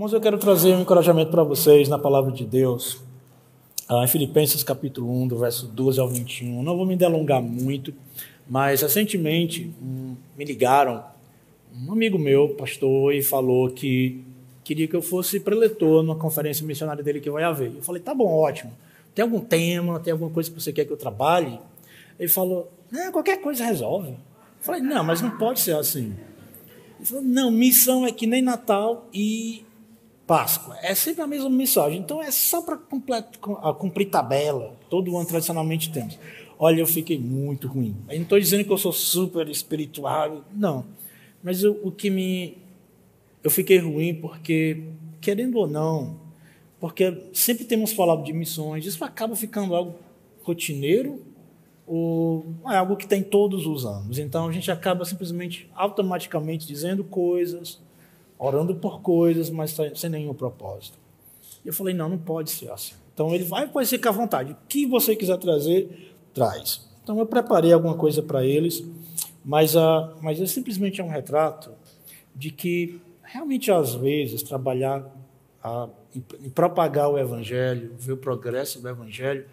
Irmãos, eu quero trazer um encorajamento para vocês na palavra de Deus, ah, em Filipenses capítulo 1, do verso 12 ao 21. Não vou me delongar muito, mas recentemente me ligaram, um amigo meu, pastor, e falou que queria que eu fosse preletor numa conferência missionária dele que vai haver. Eu falei, tá bom, ótimo. Tem algum tema, tem alguma coisa que você quer que eu trabalhe? Ele falou, não, qualquer coisa resolve. Eu falei, não, mas não pode ser assim. Ele falou, não, missão é que nem Natal e Páscoa. É sempre a mesma mensagem. Então é só para cumprir tabela. Todo ano tradicionalmente temos. Olha, eu fiquei muito ruim. Eu não estou dizendo que eu sou super espiritual, não. Mas eu, o que me. Eu fiquei ruim porque, querendo ou não, porque sempre temos falado de missões, isso acaba ficando algo rotineiro ou é algo que tem todos os anos. Então a gente acaba simplesmente automaticamente dizendo coisas orando por coisas, mas sem nenhum propósito. E eu falei, não, não pode ser assim. Então ele vai, pode ficar à vontade. O que você quiser trazer, traz. Então eu preparei alguma coisa para eles, mas, a, mas é simplesmente um retrato de que realmente às vezes trabalhar a, em, em propagar o evangelho, ver o progresso do evangelho,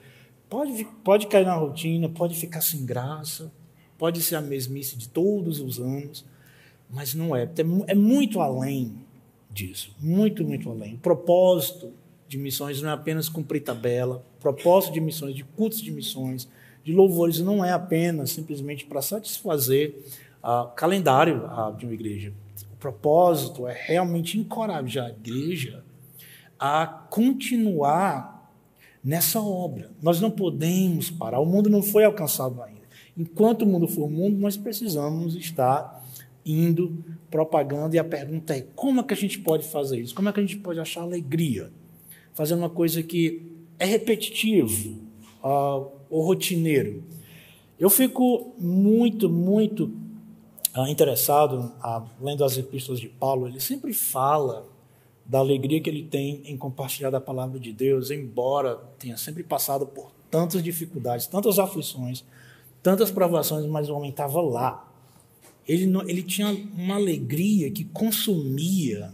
pode, pode cair na rotina, pode ficar sem graça, pode ser a mesmice de todos os anos, mas não é. É muito além disso. Muito, muito além. O propósito de missões não é apenas cumprir tabela. O propósito de missões, de cultos de missões, de louvores, não é apenas simplesmente para satisfazer o uh, calendário uh, de uma igreja. O propósito é realmente encorajar a igreja a continuar nessa obra. Nós não podemos parar. O mundo não foi alcançado ainda. Enquanto o mundo for o mundo, nós precisamos estar indo, propagando, e a pergunta é: como é que a gente pode fazer isso? Como é que a gente pode achar alegria? Fazendo uma coisa que é repetitivo uh, ou rotineiro. Eu fico muito, muito uh, interessado, uh, lendo as epístolas de Paulo, ele sempre fala da alegria que ele tem em compartilhar da palavra de Deus, embora tenha sempre passado por tantas dificuldades, tantas aflições, tantas provações, mas o homem estava lá, ele, ele tinha uma alegria que consumia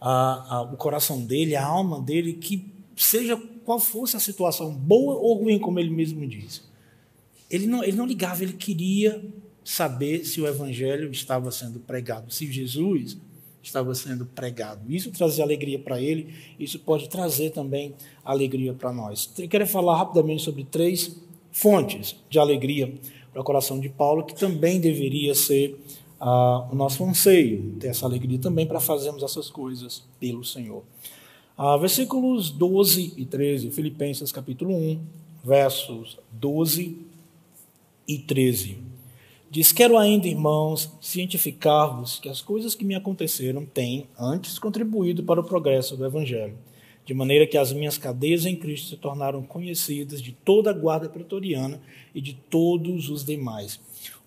a, a, o coração dele, a alma dele, que seja qual fosse a situação, boa ou ruim, como ele mesmo diz. Ele não, ele não ligava, ele queria saber se o evangelho estava sendo pregado, se Jesus estava sendo pregado. Isso trazia alegria para ele, isso pode trazer também alegria para nós. Eu quero falar rapidamente sobre três fontes de alegria para o coração de Paulo, que também deveria ser ah, o nosso anseio, ter essa alegria também para fazermos essas coisas pelo Senhor. Ah, versículos 12 e 13, Filipenses capítulo 1, versos 12 e 13. Diz: Quero ainda, irmãos, cientificar-vos que as coisas que me aconteceram têm, antes, contribuído para o progresso do Evangelho de maneira que as minhas cadeias em Cristo se tornaram conhecidas de toda a guarda pretoriana e de todos os demais.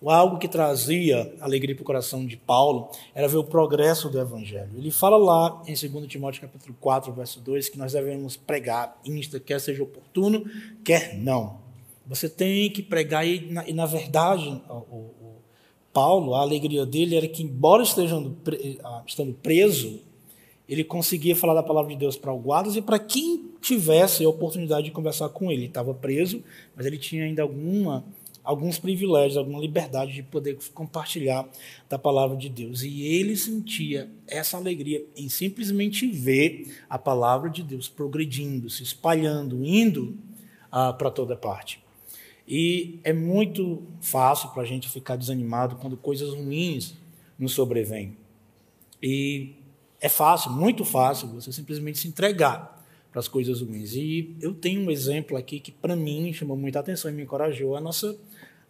Algo que trazia alegria para o coração de Paulo era ver o progresso do Evangelho. Ele fala lá em 2 Timóteo capítulo 4, verso 2, que nós devemos pregar, insta, quer seja oportuno, quer não. Você tem que pregar, e na, e na verdade, o, o, Paulo, a alegria dele era que, embora estejando, estando preso, ele conseguia falar da palavra de Deus para o guardas e para quem tivesse a oportunidade de conversar com ele. Ele estava preso, mas ele tinha ainda alguma, alguns privilégios, alguma liberdade de poder compartilhar da palavra de Deus. E ele sentia essa alegria em simplesmente ver a palavra de Deus progredindo, se espalhando, indo ah, para toda parte. E é muito fácil para a gente ficar desanimado quando coisas ruins nos sobrevêm. E é fácil, muito fácil, você simplesmente se entregar para as coisas ruins. E eu tenho um exemplo aqui que, para mim, chamou muita atenção e me encorajou, a nossa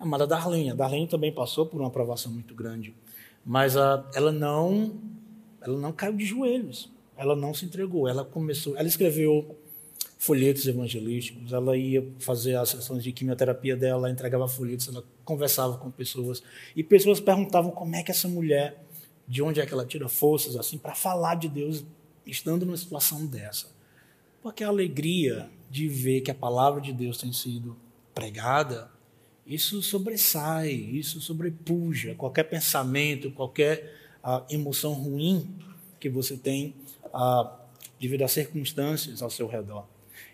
amada Darlene. A Darlene também passou por uma aprovação muito grande, mas a, ela não ela não caiu de joelhos, ela não se entregou, ela começou, ela escreveu folhetos evangelísticos, ela ia fazer as sessões de quimioterapia dela, ela entregava folhetos, ela conversava com pessoas, e pessoas perguntavam como é que essa mulher de onde é que ela tira forças assim para falar de Deus estando numa situação dessa. Porque a alegria de ver que a palavra de Deus tem sido pregada, isso sobressai, isso sobrepuja qualquer pensamento, qualquer uh, emoção ruim que você tem ah, devido às circunstâncias ao seu redor.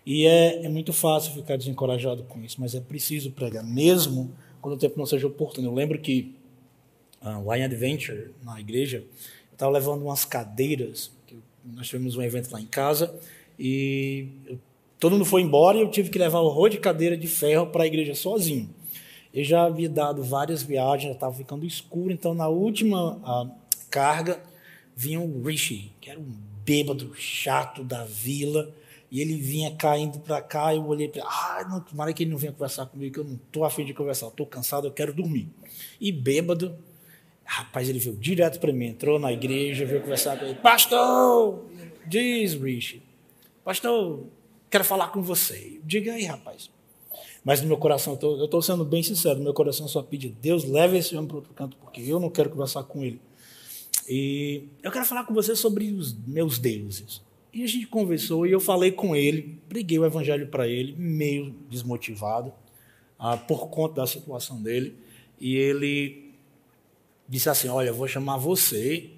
E é, é muito fácil ficar desencorajado com isso, mas é preciso pregar, mesmo quando o tempo não seja oportuno. Eu lembro que uh, Adventure, na igreja, eu estava levando umas cadeiras, nós tivemos um evento lá em casa, e eu, todo mundo foi embora e eu tive que levar o rolo de cadeira de ferro para a igreja sozinho. Eu já havia dado várias viagens, já estava ficando escuro, então na última uh, carga vinha o Rishi, que era um bêbado chato da vila, e ele vinha caindo para cá, eu olhei para ele, ah, não, tomara que ele não venha conversar comigo, que eu não estou afim de conversar, estou cansado, eu quero dormir. E bêbado, rapaz, ele veio direto para mim, entrou na igreja, veio conversar com ele, pastor, diz Rich, pastor, quero falar com você. Diga aí, rapaz. Mas no meu coração, eu estou sendo bem sincero, no meu coração só pede, Deus, leve esse homem para outro canto, porque eu não quero conversar com ele. E eu quero falar com você sobre os meus deuses. E a gente conversou e eu falei com ele, preguei o evangelho para ele, meio desmotivado, ah, por conta da situação dele. E ele disse assim: Olha, eu vou chamar você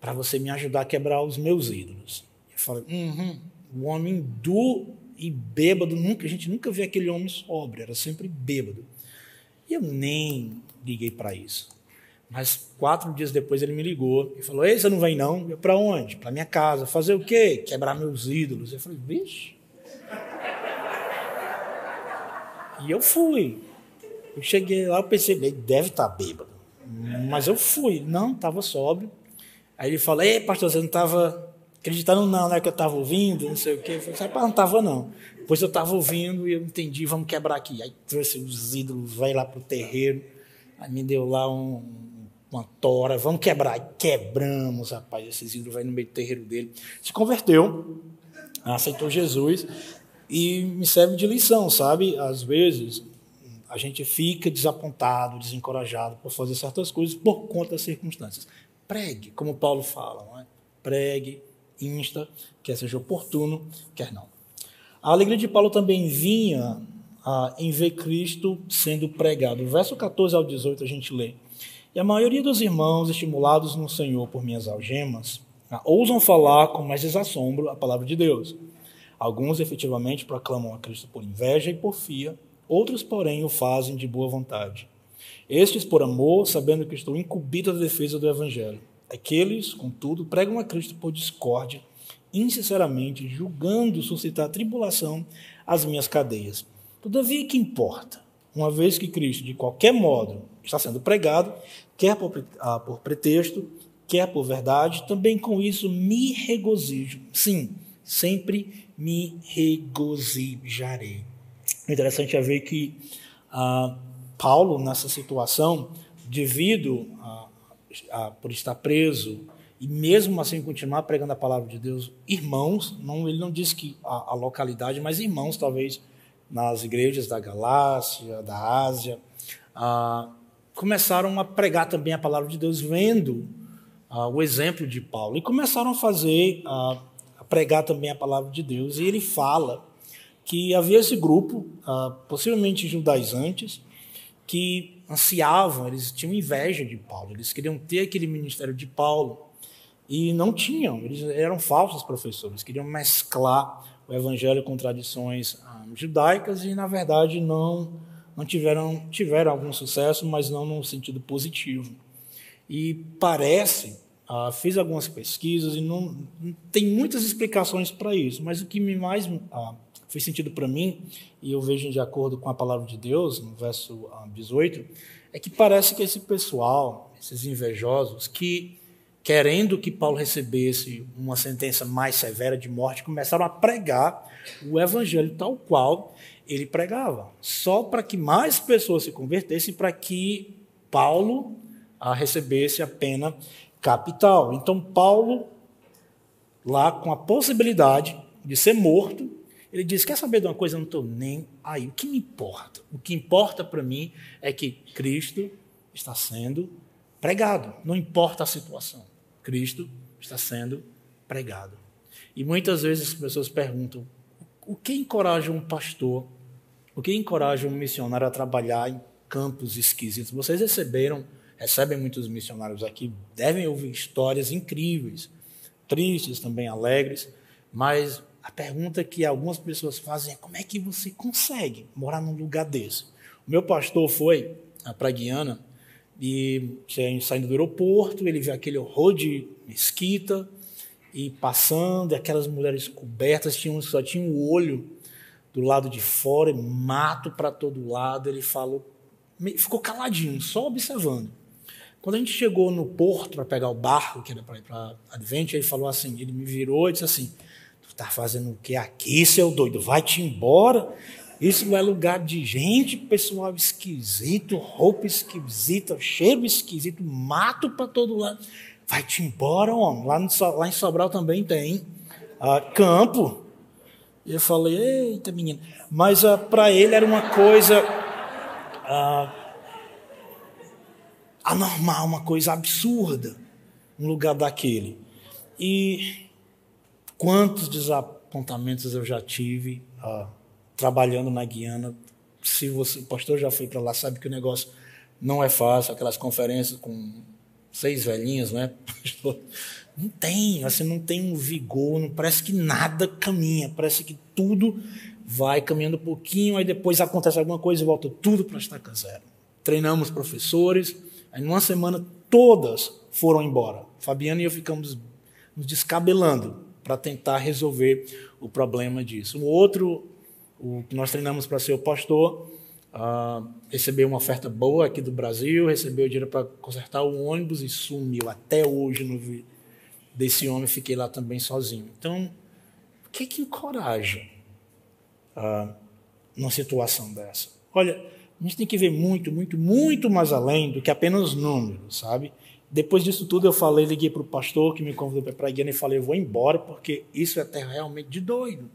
para você me ajudar a quebrar os meus ídolos. Eu falei: uhum, o homem do e bêbado, nunca, a gente nunca viu aquele homem sóbrio, era sempre bêbado. E eu nem liguei para isso. Mas quatro dias depois ele me ligou e falou: Ei, você não vem não? Eu, para onde? Para minha casa. Fazer o quê? Quebrar meus ídolos. Eu falei: Vixe. E eu fui. Eu cheguei lá, eu pensei: ele deve estar tá bêbado. Mas eu fui. Não, estava sóbrio. Aí ele falou: Ei, pastor, você não estava acreditando, não, né? Que eu estava ouvindo, não sei o quê. Eu falei: Não estava não. Depois eu estava ouvindo e eu entendi: vamos quebrar aqui. Aí trouxe os ídolos, vai lá para o terreiro. Aí me deu lá um, uma tora, vamos quebrar. E quebramos, rapaz, esses ídolos vai no meio do terreiro dele. Se converteu, aceitou Jesus e me serve de lição, sabe? Às vezes a gente fica desapontado, desencorajado por fazer certas coisas por conta das circunstâncias. Pregue, como Paulo fala, é? Pregue, insta, quer seja oportuno, quer não. A alegria de Paulo também vinha ah, em ver Cristo sendo pregado. Verso 14 ao 18 a gente lê. E a maioria dos irmãos, estimulados no Senhor por minhas algemas, ousam falar com mais desassombro a palavra de Deus. Alguns efetivamente proclamam a Cristo por inveja e porfia, outros, porém, o fazem de boa vontade. Estes por amor, sabendo que estou incumbido da defesa do Evangelho. Aqueles, contudo, pregam a Cristo por discórdia, insinceramente, julgando suscitar tribulação às minhas cadeias. Todavia, que importa? Uma vez que Cristo, de qualquer modo, está sendo pregado, quer por, ah, por pretexto, quer por verdade, também com isso me regozijo. Sim, sempre me regozijarei. O interessante é ver que ah, Paulo, nessa situação, devido a, a, por estar preso e mesmo assim continuar pregando a palavra de Deus, irmãos, não, ele não diz que a, a localidade, mas irmãos, talvez, nas igrejas da Galácia, da Ásia, ah, começaram a pregar também a palavra de Deus, vendo ah, o exemplo de Paulo, e começaram a fazer, ah, a pregar também a palavra de Deus. E ele fala que havia esse grupo, ah, possivelmente judaizantes, que ansiavam, eles tinham inveja de Paulo, eles queriam ter aquele ministério de Paulo, e não tinham, eles eram falsos professores, queriam mesclar o evangelho com tradições ah, judaicas e, na verdade, não não tiveram, tiveram algum sucesso, mas não no sentido positivo. E parece, ah, fiz algumas pesquisas e não, não tem muitas explicações para isso, mas o que me mais ah, fez sentido para mim, e eu vejo de acordo com a palavra de Deus, no verso ah, 18, é que parece que esse pessoal, esses invejosos, que querendo que Paulo recebesse uma sentença mais severa de morte, começaram a pregar o evangelho tal qual ele pregava, só para que mais pessoas se convertessem, para que Paulo recebesse a pena capital. Então, Paulo, lá com a possibilidade de ser morto, ele diz: Quer saber de uma coisa? Eu não estou nem aí. O que me importa? O que importa para mim é que Cristo está sendo pregado, não importa a situação. Cristo está sendo pregado. E muitas vezes as pessoas perguntam: o que encoraja um pastor o que encoraja um missionário a trabalhar em campos esquisitos? Vocês receberam, recebem muitos missionários aqui, devem ouvir histórias incríveis tristes, também alegres, mas a pergunta que algumas pessoas fazem é como é que você consegue morar num lugar desse? O meu pastor foi para Guiana e saindo do aeroporto, ele viu aquele horror de mesquita e passando, e aquelas mulheres cobertas, tinham, só tinha o um olho do lado de fora, mato para todo lado. Ele falou, ficou caladinho, só observando. Quando a gente chegou no porto para pegar o barco, que era para ir para Advent, ele falou assim, ele me virou e disse assim, tá fazendo o que aqui, seu doido? Vai-te embora. Isso não é lugar de gente, pessoal esquisito, roupa esquisita, cheiro esquisito, mato para todo lado. Vai-te embora, homem. Lá, no, lá, em Sobral também tem ah, campo. E eu falei, eita menina. Mas ah, para ele era uma coisa ah, anormal, uma coisa absurda, um lugar daquele. E quantos desapontamentos eu já tive ah, trabalhando na Guiana. Se você, o pastor já foi para lá, sabe que o negócio não é fácil, aquelas conferências com seis velhinhos, né? Não tem, assim, não tem um vigor, não parece que nada caminha, parece que tudo vai caminhando um pouquinho, aí depois acontece alguma coisa e volta tudo para estaca zero. Treinamos professores, Aí, numa semana, todas foram embora. Fabiana e eu ficamos nos descabelando para tentar resolver o problema disso. O outro, o que nós treinamos para ser o pastor, uh, recebeu uma oferta boa aqui do Brasil, recebeu dinheiro para consertar o ônibus e sumiu. Até hoje não vi desse homem, fiquei lá também sozinho. Então, o que, que encoraja uh, numa situação dessa? Olha, a gente tem que ver muito, muito, muito mais além do que apenas números, sabe? Depois disso tudo, eu falei, liguei para o pastor que me convidou para a Guiana e falei: eu vou embora porque isso é até realmente de doido.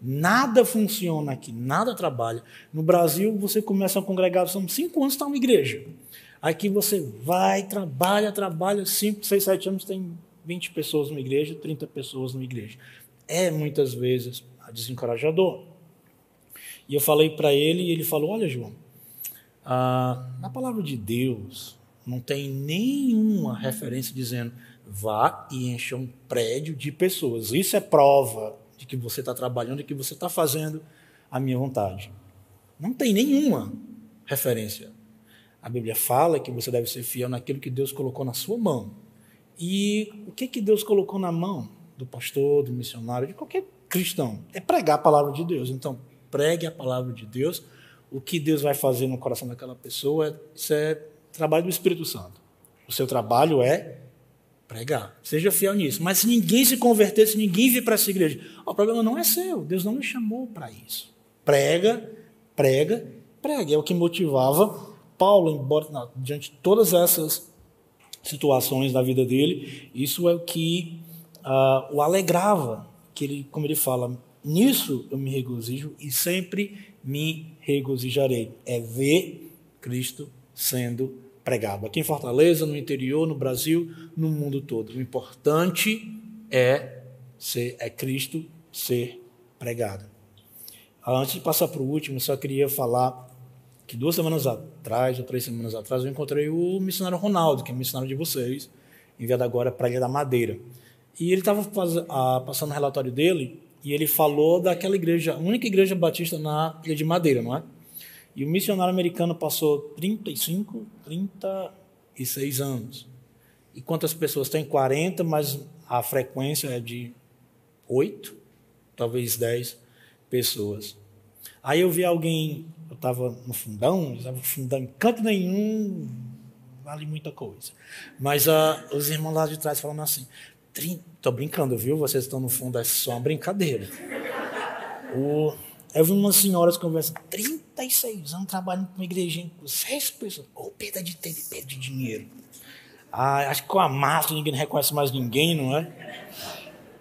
Nada funciona aqui, nada trabalha. No Brasil, você começa a congregar, são cinco anos, está uma igreja. Aqui você vai, trabalha, trabalha, cinco, seis, sete anos, tem 20 pessoas numa igreja, 30 pessoas numa igreja. É muitas vezes desencorajador. E eu falei para ele, e ele falou: Olha, João, ah, na palavra de Deus, não tem nenhuma referência dizendo vá e encha um prédio de pessoas. Isso é prova de que você está trabalhando e que você está fazendo a minha vontade. Não tem nenhuma referência. A Bíblia fala que você deve ser fiel naquilo que Deus colocou na sua mão. E o que, que Deus colocou na mão do pastor, do missionário, de qualquer cristão? É pregar a palavra de Deus. Então, pregue a palavra de Deus o que Deus vai fazer no coração daquela pessoa, isso é trabalho do Espírito Santo. O seu trabalho é pregar. Seja fiel nisso. Mas se ninguém se converter, se ninguém vir para essa igreja, o problema não é seu. Deus não me chamou para isso. Prega, prega, prega. É o que motivava Paulo, embora não, diante de todas essas situações da vida dele, isso é o que uh, o alegrava. Que ele, como ele fala, nisso eu me regozijo e sempre me regozijarei. É ver Cristo sendo pregado. Aqui em Fortaleza, no interior, no Brasil, no mundo todo. O importante é ser é Cristo ser pregado. Antes de passar para o último, só queria falar que duas semanas atrás, ou três semanas atrás, eu encontrei o missionário Ronaldo, que é missionário de vocês, enviado agora para a Ilha da Madeira. E ele estava ah, passando o relatório dele e ele falou daquela igreja, a única igreja batista na Ilha de Madeira, não é? E o missionário americano passou 35, 36 anos. E quantas pessoas tem? 40, mas a frequência é de 8, talvez 10 pessoas. Aí eu vi alguém, eu estava no fundão, estava no fundão em canto nenhum, vale muita coisa. Mas uh, os irmãos lá de trás falando assim, Estou brincando, viu? Vocês estão no fundo, é só uma brincadeira. O, eu vi umas senhoras conversando, 36 anos trabalhando com uma igrejinha com seis pessoas. Ou oh, perda de tempo perda de dinheiro. Ah, acho que com a máscara ninguém reconhece mais ninguém, não é?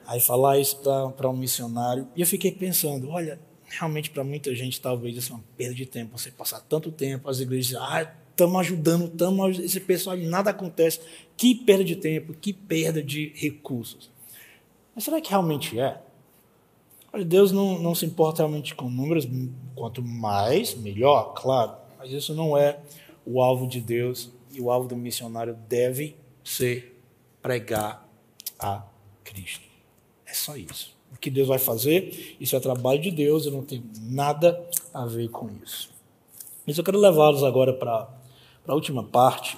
Aí falar isso para um missionário. E eu fiquei pensando, olha, realmente para muita gente talvez isso é uma perda de tempo. Você passar tanto tempo, as igrejas, ah, estamos ajudando, estamos esse pessoal, nada acontece. Que perda de tempo, que perda de recursos. Mas será que realmente é? Olha, Deus não, não se importa realmente com números, quanto mais, melhor, claro. Mas isso não é o alvo de Deus e o alvo do missionário deve ser pregar a Cristo. É só isso. O que Deus vai fazer, isso é trabalho de Deus, eu não tenho nada a ver com isso. Mas eu quero levá-los agora para a última parte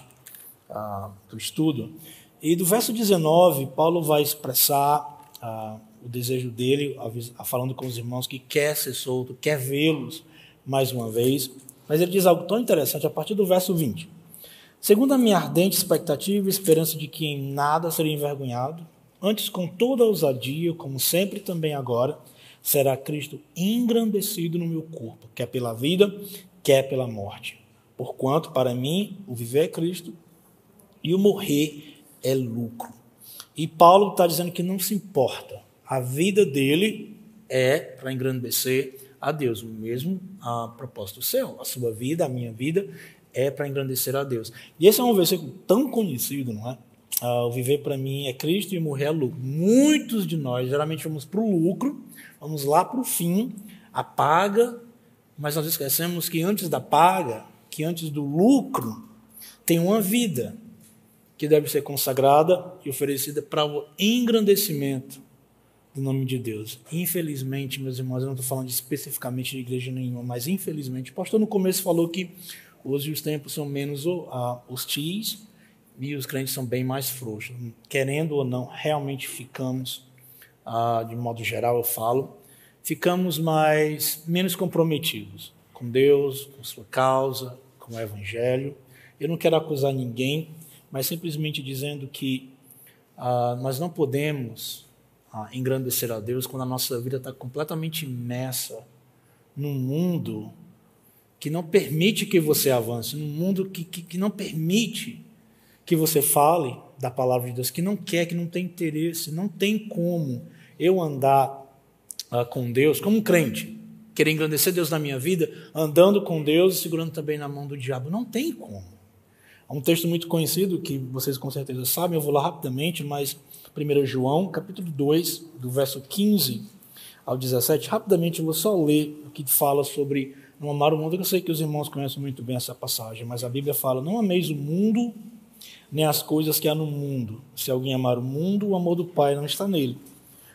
ah, do estudo. E do verso 19, Paulo vai expressar ah, o desejo dele, falando com os irmãos que quer ser solto, quer vê-los mais uma vez. Mas ele diz algo tão interessante a partir do verso 20. Segundo a minha ardente expectativa e esperança de que em nada serei envergonhado, antes com toda ousadia, como sempre também agora, será Cristo engrandecido no meu corpo, quer pela vida, quer pela morte. Porquanto, para mim, o viver é Cristo e o morrer é lucro. E Paulo está dizendo que não se importa. A vida dele é para engrandecer a Deus. O mesmo a propósito seu. A sua vida, a minha vida, é para engrandecer a Deus. E esse é um versículo tão conhecido, não é? Ah, o viver para mim é Cristo e morrer é lucro. Muitos de nós geralmente vamos para o lucro, vamos lá para o fim, a paga, mas nós esquecemos que antes da paga, que antes do lucro, tem uma vida que deve ser consagrada e oferecida para o engrandecimento do nome de Deus. Infelizmente, meus irmãos, eu não estou falando especificamente de igreja nenhuma, mas infelizmente, o pastor no começo falou que Hoje os tempos são menos hostis e os crentes são bem mais frouxos. Querendo ou não, realmente ficamos, de modo geral eu falo, ficamos mais menos comprometidos com Deus, com sua causa, com o Evangelho. Eu não quero acusar ninguém, mas simplesmente dizendo que nós não podemos uh, engrandecer a Deus quando a nossa vida está completamente imersa num mundo que não permite que você avance, num mundo que, que, que não permite que você fale da palavra de Deus, que não quer, que não tem interesse, não tem como eu andar uh, com Deus como um crente, querer engrandecer Deus na minha vida, andando com Deus e segurando também na mão do diabo. Não tem como. Há um texto muito conhecido que vocês com certeza sabem, eu vou lá rapidamente, mas 1 João, capítulo 2, do verso 15 ao 17, rapidamente eu vou só ler o que fala sobre não amar o mundo, eu sei que os irmãos conhecem muito bem essa passagem, mas a Bíblia fala: não ameis o mundo, nem as coisas que há no mundo. Se alguém amar o mundo, o amor do Pai não está nele.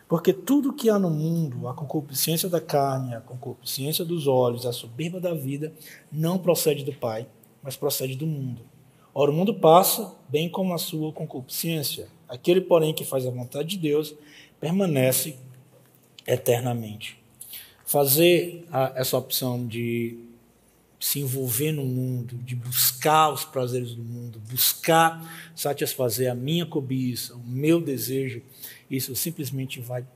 Porque tudo que há no mundo, a concupiscência da carne, a concupiscência dos olhos, a soberba da vida, não procede do Pai, mas procede do mundo. Ora, o mundo passa, bem como a sua concupiscência. Aquele, porém, que faz a vontade de Deus, permanece eternamente fazer a, essa opção de se envolver no mundo, de buscar os prazeres do mundo, buscar satisfazer a minha cobiça, o meu desejo, isso simplesmente vai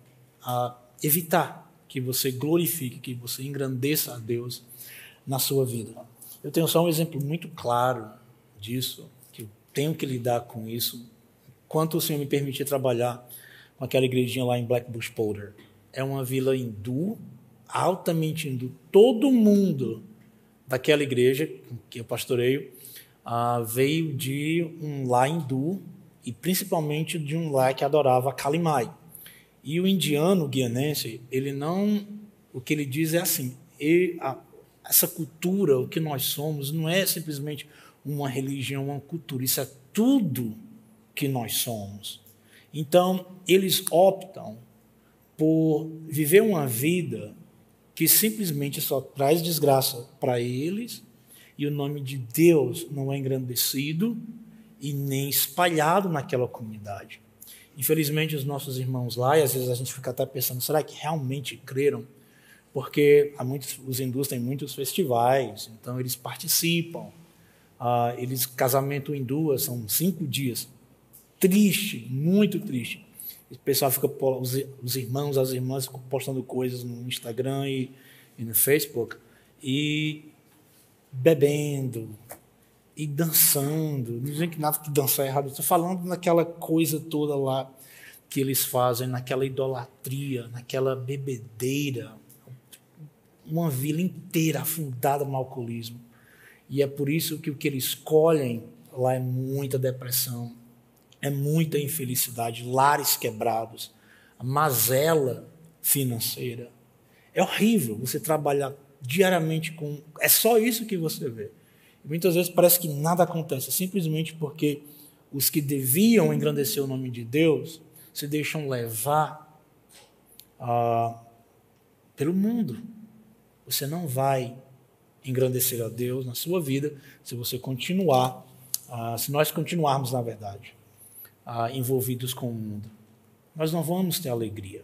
a, evitar que você glorifique, que você engrandeça a Deus na sua vida. Eu tenho só um exemplo muito claro disso, que eu tenho que lidar com isso, quanto o Senhor me permitir trabalhar com aquela igrejinha lá em Blackbush Polder. É uma vila hindu, altamente hindu. Todo mundo daquela igreja que eu pastoreio uh, veio de um lá hindu e principalmente de um lá que adorava Kalimai. E o indiano guianense, ele não. O que ele diz é assim: a, essa cultura, o que nós somos, não é simplesmente uma religião, uma cultura, isso é tudo que nós somos. Então, eles optam por viver uma vida que simplesmente só traz desgraça para eles e o nome de Deus não é engrandecido e nem espalhado naquela comunidade. Infelizmente, os nossos irmãos lá, e às vezes a gente fica até pensando, será que realmente creram? Porque há muitos, os hindus têm muitos festivais, então eles participam. Ah, eles casamento hindu são cinco dias. Triste, muito triste. O pessoal fica, os, os irmãos, as irmãs ficam postando coisas no Instagram e, e no Facebook e bebendo e dançando. Dizem que nada que dançar é errado. Estou falando naquela coisa toda lá que eles fazem, naquela idolatria, naquela bebedeira. Uma vila inteira afundada no alcoolismo. E é por isso que o que eles escolhem lá é muita depressão, é muita infelicidade, lares quebrados, mazela financeira. É horrível você trabalhar diariamente com. É só isso que você vê. Muitas vezes parece que nada acontece, simplesmente porque os que deviam engrandecer o nome de Deus se deixam levar ah, pelo mundo. Você não vai engrandecer a Deus na sua vida se você continuar, ah, se nós continuarmos, na verdade, ah, envolvidos com o mundo. Nós não vamos ter alegria.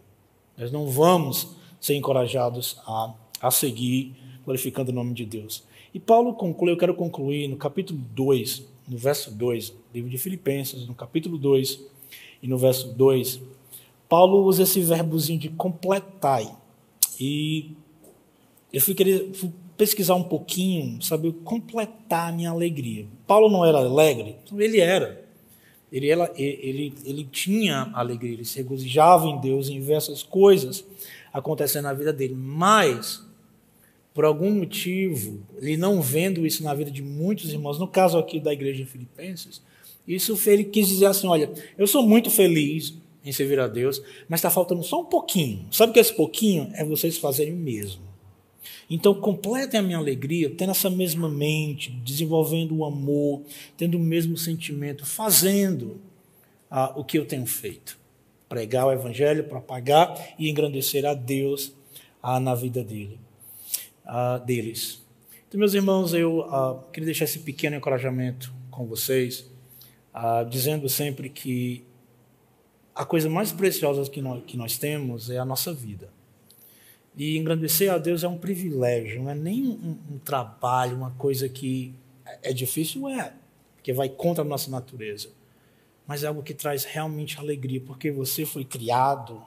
Nós não vamos ser encorajados a, a seguir glorificando o nome de Deus. E Paulo conclui, eu quero concluir no capítulo 2, no verso 2, livro de Filipenses, no capítulo 2 e no verso 2, Paulo usa esse verbozinho de completai. E eu fui querer fui pesquisar um pouquinho, saber completar a minha alegria. Paulo não era alegre? Ele era. Ele, ela, ele, ele tinha alegria, ele se regozijava em Deus, em diversas coisas acontecendo na vida dele. Mas por algum motivo, ele não vendo isso na vida de muitos irmãos, no caso aqui da igreja em Filipenses, isso ele quis dizer assim: olha, eu sou muito feliz em servir a Deus, mas está faltando só um pouquinho. Sabe que é esse pouquinho? É vocês fazerem mesmo. Então, completem a minha alegria tendo essa mesma mente, desenvolvendo o amor, tendo o mesmo sentimento, fazendo ah, o que eu tenho feito. Pregar o Evangelho, propagar e engrandecer a Deus ah, na vida dele uh, deles. Então, meus irmãos, eu uh, queria deixar esse pequeno encorajamento com vocês, uh, dizendo sempre que a coisa mais preciosa que nós, que nós temos é a nossa vida. E engrandecer a Deus é um privilégio, não é nem um, um trabalho, uma coisa que é difícil, é, porque vai contra a nossa natureza. Mas é algo que traz realmente alegria, porque você foi criado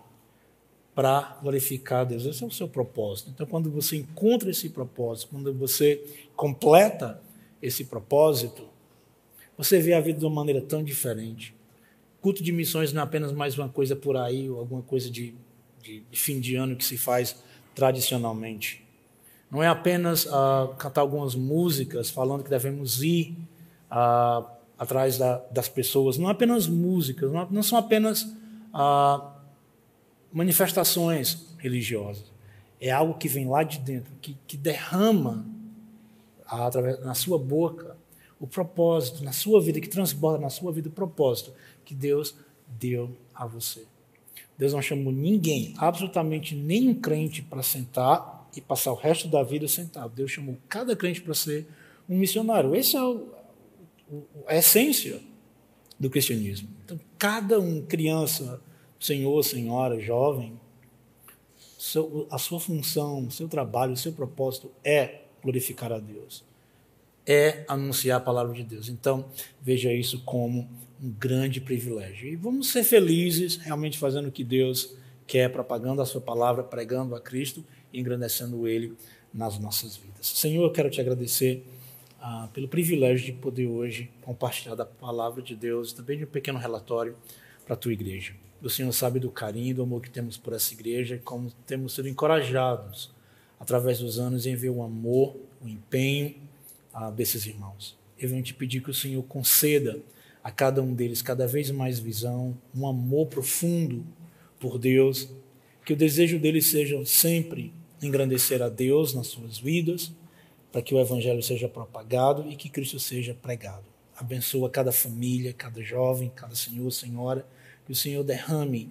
para glorificar a Deus. Esse é o seu propósito. Então, quando você encontra esse propósito, quando você completa esse propósito, você vê a vida de uma maneira tão diferente. Culto de missões não é apenas mais uma coisa por aí, ou alguma coisa de, de, de fim de ano que se faz tradicionalmente. Não é apenas uh, cantar algumas músicas falando que devemos ir uh, atrás da, das pessoas. Não é apenas músicas, não, não são apenas uh, manifestações religiosas. É algo que vem lá de dentro, que, que derrama através, na sua boca o propósito, na sua vida, que transborda na sua vida o propósito que Deus deu a você. Deus não chamou ninguém, absolutamente nenhum crente, para sentar e passar o resto da vida sentado. Deus chamou cada crente para ser um missionário. Essa é a essência do cristianismo. Então, cada um, criança, senhor, senhora, jovem, a sua função, o seu trabalho, o seu propósito é glorificar a Deus, é anunciar a palavra de Deus. Então, veja isso como um grande privilégio. E vamos ser felizes realmente fazendo o que Deus quer, propagando a sua palavra, pregando a Cristo e engrandecendo Ele nas nossas vidas. Senhor, eu quero te agradecer ah, pelo privilégio de poder hoje compartilhar da palavra de Deus, também de um pequeno relatório para a tua igreja. O Senhor sabe do carinho, do amor que temos por essa igreja, como temos sido encorajados através dos anos em ver o amor, o empenho ah, desses irmãos. Eu venho te pedir que o Senhor conceda a cada um deles cada vez mais visão, um amor profundo por Deus, que o desejo deles seja sempre engrandecer a Deus nas suas vidas, para que o Evangelho seja propagado e que Cristo seja pregado. Abençoa cada família, cada jovem, cada senhor, senhora que o Senhor derrame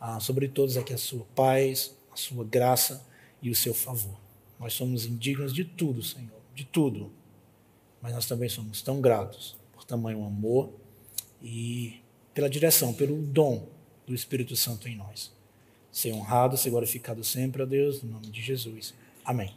ah, sobre todos aqui a sua paz, a sua graça e o seu favor. Nós somos indignos de tudo, Senhor, de tudo. Mas nós também somos tão gratos por tamanho amor e pela direção, pelo dom do Espírito Santo em nós. Ser honrado, ser glorificado sempre a Deus, no nome de Jesus. Amém.